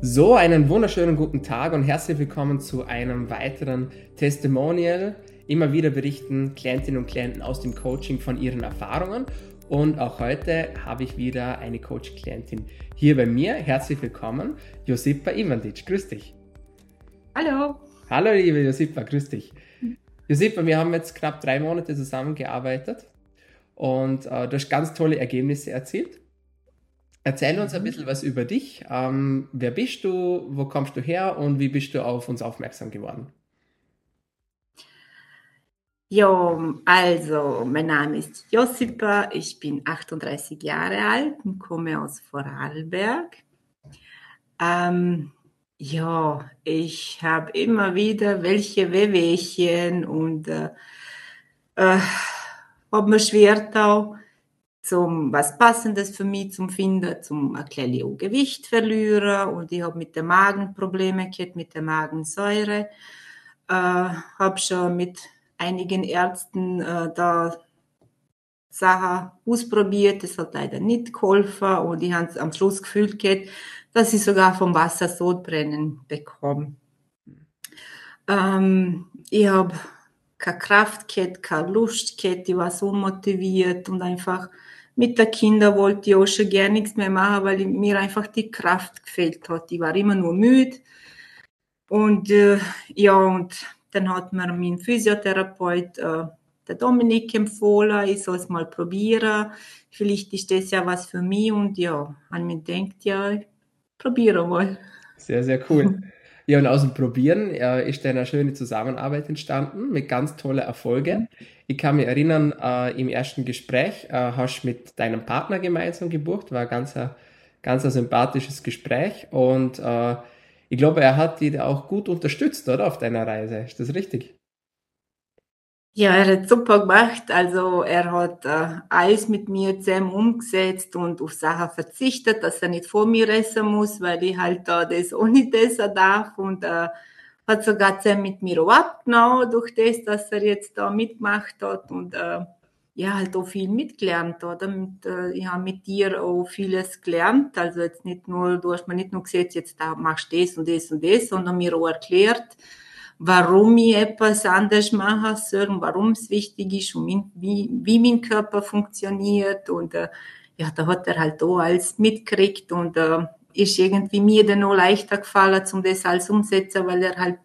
So, einen wunderschönen guten Tag und herzlich willkommen zu einem weiteren Testimonial. Immer wieder berichten Klientinnen und Klienten aus dem Coaching von ihren Erfahrungen. Und auch heute habe ich wieder eine Coach-Klientin hier bei mir. Herzlich willkommen, Josipa Ivandic. Grüß dich. Hallo. Hallo, liebe Josipa, grüß dich. Josipa, wir haben jetzt knapp drei Monate zusammengearbeitet und äh, du hast ganz tolle Ergebnisse erzielt. Erzähl uns ein mhm. bisschen was über dich. Ähm, wer bist du? Wo kommst du her? Und wie bist du auf uns aufmerksam geworden? Ja, also mein Name ist Josipa, ich bin 38 Jahre alt und komme aus Vorarlberg. Ähm, ja, ich habe immer wieder welche Wehwehchen und äh, äh, habe mir schwer da zum was Passendes für mich zum finden, zum erklären Gewicht verlieren und ich habe mit der Magen Probleme gehabt, mit der Magensäure. Äh, habe schon mit einigen Ärzten äh, da Sachen ausprobiert, das hat leider nicht geholfen und ich habe am Schluss gefühlt gehabt, dass ich sogar vom Wasser Sodbrennen bekomme. Ähm, ich habe keine Kraft gehabt, keine Lust gehabt, ich war so motiviert und einfach mit den Kindern wollte ich auch schon gar nichts mehr machen, weil mir einfach die Kraft gefehlt hat. Ich war immer nur müde. Und äh, ja, und dann hat mir mein Physiotherapeut, äh, der Dominik, empfohlen, ich soll es mal probieren. Vielleicht ist das ja was für mich. Und ja, an mir denkt, ja, ich probiere mal. Sehr, sehr cool. Ja, und aus dem Probieren äh, ist eine schöne Zusammenarbeit entstanden mit ganz tollen Erfolgen. Ich kann mich erinnern, äh, im ersten Gespräch äh, hast du mit deinem Partner gemeinsam gebucht, war ein, ganz ein sympathisches Gespräch und äh, ich glaube, er hat dich auch gut unterstützt, oder, auf deiner Reise. Ist das richtig? Ja, er hat super gemacht. Also er hat äh, alles mit mir zusammen umgesetzt und auf Sachen verzichtet, dass er nicht vor mir essen muss, weil ich halt da das auch nicht essen darf. Und äh, hat sogar zusammen mit mir auch abgenommen, durch das, dass er jetzt da mitgemacht hat und äh, ja, halt auch viel mitgelernt, oder? Mit, äh, ich habe mit dir auch vieles gelernt. Also jetzt nicht nur, du hast mir nicht nur gesagt, jetzt da machst du das und das und das, sondern mir auch erklärt, warum ich etwas anders machen soll und warum es wichtig ist und wie, wie mein Körper funktioniert. Und äh, ja, da hat er halt auch alles mitgekriegt und äh, ist irgendwie mir dann auch leichter gefallen, um das alles umzusetzen, weil er halt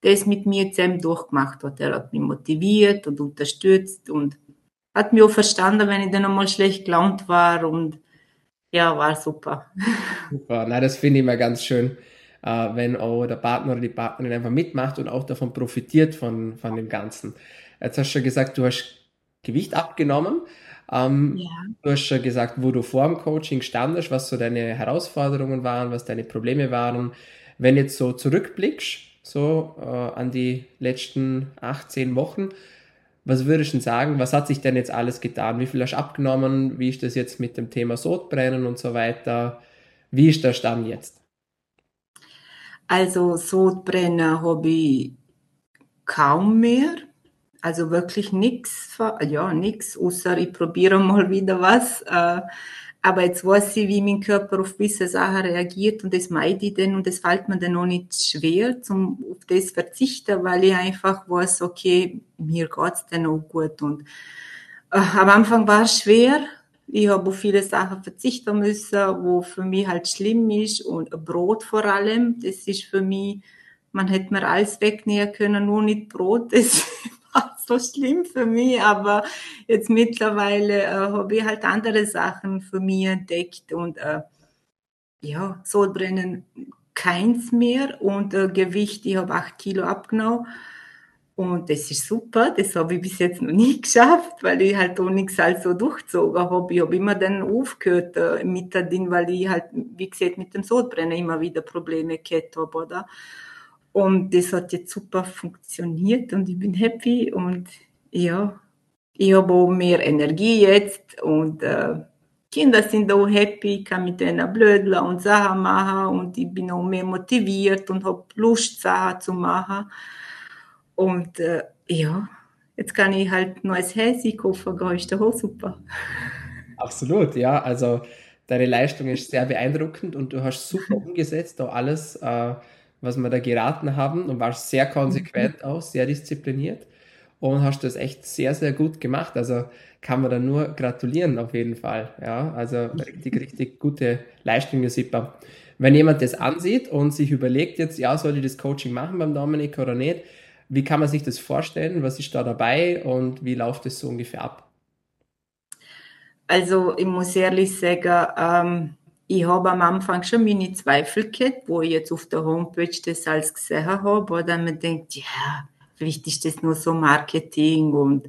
das mit mir zusammen durchgemacht hat. Er hat mich motiviert und unterstützt und hat mich auch verstanden, wenn ich dann einmal schlecht gelaunt war und ja, war super. Super, na, das finde ich immer ganz schön äh, wenn auch der Partner oder die Partnerin einfach mitmacht und auch davon profitiert von, von dem Ganzen. Jetzt hast du schon gesagt, du hast Gewicht abgenommen. Ähm, ja. Du hast schon gesagt, wo du vor dem Coaching standest, was so deine Herausforderungen waren, was deine Probleme waren. Wenn jetzt so zurückblickst, so äh, an die letzten 18 Wochen, was würdest du sagen, was hat sich denn jetzt alles getan? Wie viel hast du abgenommen? Wie ist das jetzt mit dem Thema Sodbrennen und so weiter? Wie ist der Stand jetzt? Also Sodbrennen habe ich kaum mehr. Also wirklich nichts, ja, nichts, außer ich probiere mal wieder was. Äh, aber jetzt weiß ich, wie mein Körper auf gewisse Sachen reagiert und das meide ich dann und das fällt mir dann auch nicht schwer, zum auf das verzichten, weil ich einfach weiß, okay, mir geht's dann auch gut. Und äh, am Anfang war es schwer, ich habe auf viele Sachen verzichten müssen, wo für mich halt schlimm ist und Brot vor allem. Das ist für mich, man hätte mir alles wegnehmen können, nur nicht Brot. Das war so schlimm für mich. Aber jetzt mittlerweile äh, habe ich halt andere Sachen für mich entdeckt und äh, ja, Sodbrennen keins mehr und äh, Gewicht, ich habe acht Kilo abgenommen und das ist super, das habe ich bis jetzt noch nie geschafft, weil ich halt auch nichts halt so durchgezogen habe. Ich habe immer dann aufgehört äh, mit der Ding, weil ich halt, wie gesagt, mit dem Sodbrennen immer wieder Probleme gehabt habe, oder? Und das hat jetzt super funktioniert und ich bin happy und ja, ich habe auch mehr Energie jetzt und äh, Kinder sind auch happy, ich kann mit denen blödeln und Sachen machen und ich bin auch mehr motiviert und habe Lust, Sachen zu machen. Und äh, ja, jetzt kann ich halt neues Häschen kaufen, gehen, ist doch auch super. Absolut, ja. Also deine Leistung ist sehr beeindruckend und du hast super umgesetzt, da alles, äh, was wir da geraten haben und warst sehr konsequent auch, sehr diszipliniert und hast das echt sehr, sehr gut gemacht. Also kann man da nur gratulieren auf jeden Fall. Ja, also richtig, richtig gute Leistung, Josipa. Wenn jemand das ansieht und sich überlegt jetzt, ja, soll ich das Coaching machen beim Dominik oder nicht, wie kann man sich das vorstellen? Was ist da dabei und wie läuft es so ungefähr ab? Also ich muss ehrlich sagen, ähm, ich habe am Anfang schon meine Zweifel gehabt, wo ich jetzt auf der Homepage das alles gesehen habe, dann man denkt, ja, vielleicht ist das nur so Marketing und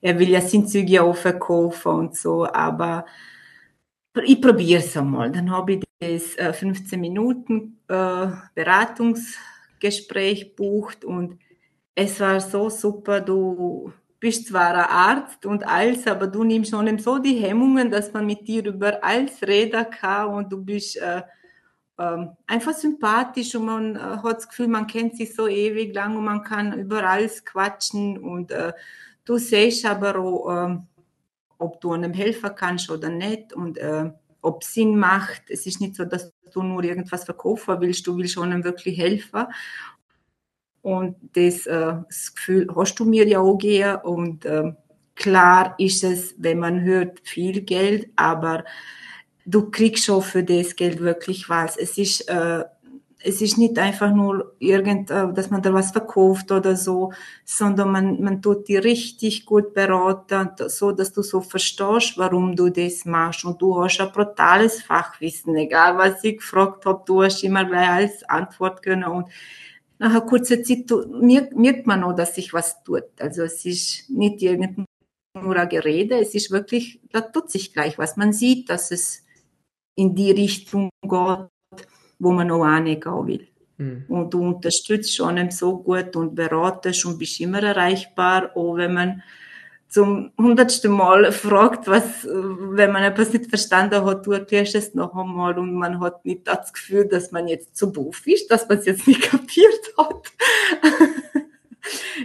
er will ja sein Zeug ja auch verkaufen und so, aber ich probiere es einmal. Dann habe ich das äh, 15 Minuten äh, Beratungsgespräch bucht und es war so super. Du bist zwar ein Arzt und alles, aber du nimmst schon so die Hemmungen, dass man mit dir über alles reden kann und du bist äh, äh, einfach sympathisch und man äh, hat das Gefühl, man kennt sich so ewig lang und man kann über alles quatschen und äh, du siehst aber auch, ähm, ob du einem helfen kannst oder nicht und äh, ob es Sinn macht. Es ist nicht so, dass du nur irgendwas verkaufen willst, du willst schon wirklich helfen. Und das, äh, das Gefühl hast du mir ja auch gegeben. Und äh, klar ist es, wenn man hört, viel Geld, aber du kriegst schon für das Geld wirklich was. Es ist, äh, es ist nicht einfach nur irgend, äh, dass man da was verkauft oder so, sondern man, man tut die richtig gut beraten, so dass du so verstehst, warum du das machst. Und du hast ein brutales Fachwissen, egal was ich gefragt habe, du hast immer gleich alles Antwort können. Und nach einer kurzen Zeit merkt man auch, dass sich was tut. Also es ist nicht nur ein Gerede, es ist wirklich, da tut sich gleich was. Man sieht, dass es in die Richtung geht, wo man noch angehen will. Mhm. Und du unterstützt schon so gut und beratest und bist immer erreichbar, auch wenn man zum hundertsten Mal fragt, was, wenn man etwas nicht verstanden hat, du erklärst es noch einmal und man hat nicht das Gefühl, dass man jetzt zu doof ist, dass man es jetzt nicht kapiert hat.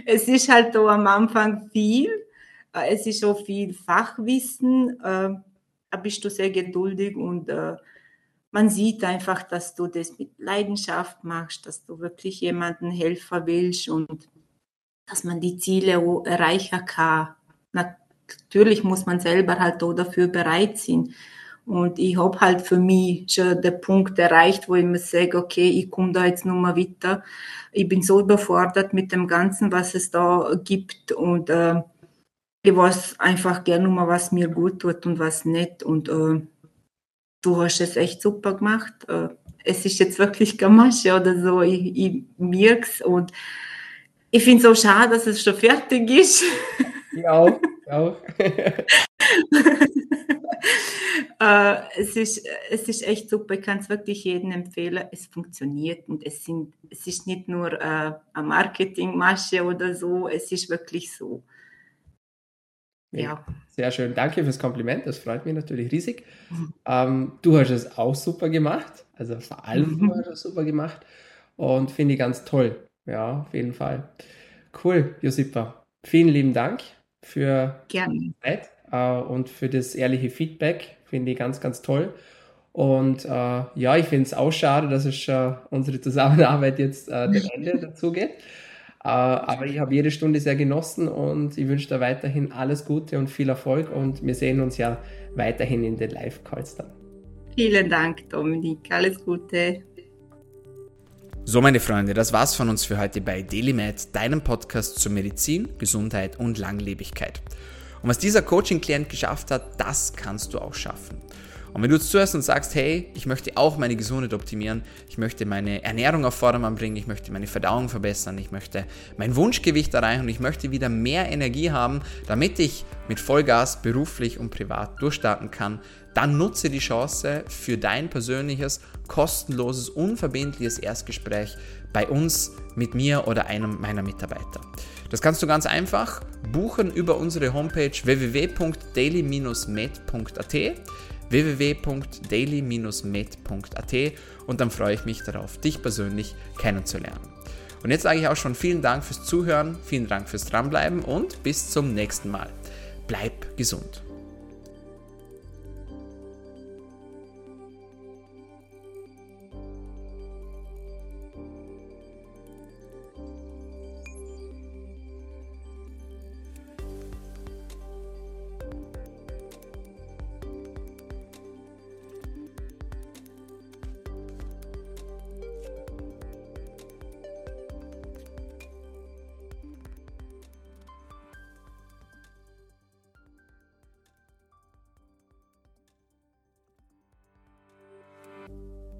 es ist halt auch am Anfang viel, es ist auch viel Fachwissen, äh, bist du sehr geduldig und äh, man sieht einfach, dass du das mit Leidenschaft machst, dass du wirklich jemandem helfen willst und dass man die Ziele erreichen kann natürlich muss man selber halt auch dafür bereit sein. Und ich habe halt für mich schon den Punkt erreicht, wo ich mir sage, okay, ich komme da jetzt nur mal weiter. Ich bin so überfordert mit dem Ganzen, was es da gibt. Und äh, ich weiß einfach gerne mal, was mir gut tut und was nicht. Und äh, du hast es echt super gemacht. Äh, es ist jetzt wirklich Gamasche oder so. Ich, ich merke Und ich finde es so schade, dass es schon fertig ist. Ich auch. Ich auch. äh, es, ist, es ist echt super. Ich kann es wirklich jedem empfehlen. Es funktioniert und es, sind, es ist nicht nur äh, eine Marketingmasche oder so. Es ist wirklich so. Ja. Sehr schön. Danke fürs Kompliment. Das freut mich natürlich riesig. Mhm. Ähm, du hast es auch super gemacht. Also vor allem mhm. du hast es super gemacht. Und finde ich ganz toll. Ja, auf jeden Fall. Cool, Josipa. Vielen lieben Dank für Gerne. die Zeit äh, und für das ehrliche Feedback. Finde ich ganz, ganz toll. Und äh, ja, ich finde es auch schade, dass es äh, unsere Zusammenarbeit jetzt äh, dem Ende dazu geht. Äh, aber ich habe jede Stunde sehr genossen und ich wünsche dir weiterhin alles Gute und viel Erfolg und wir sehen uns ja weiterhin in den Live-Calls dann. Vielen Dank, Dominik. Alles Gute. So, meine Freunde, das war's von uns für heute bei DailyMed, deinem Podcast zur Medizin, Gesundheit und Langlebigkeit. Und was dieser Coaching-Klient geschafft hat, das kannst du auch schaffen. Und wenn du jetzt zuhörst und sagst, hey, ich möchte auch meine Gesundheit optimieren, ich möchte meine Ernährung auf Vordermann bringen, ich möchte meine Verdauung verbessern, ich möchte mein Wunschgewicht erreichen und ich möchte wieder mehr Energie haben, damit ich mit Vollgas beruflich und privat durchstarten kann, dann nutze die Chance für dein persönliches, kostenloses, unverbindliches Erstgespräch bei uns, mit mir oder einem meiner Mitarbeiter. Das kannst du ganz einfach buchen über unsere Homepage www.daily-med.at www.daily-med.at und dann freue ich mich darauf, dich persönlich kennenzulernen. Und jetzt sage ich auch schon vielen Dank fürs Zuhören, vielen Dank fürs Dranbleiben und bis zum nächsten Mal. Bleib gesund.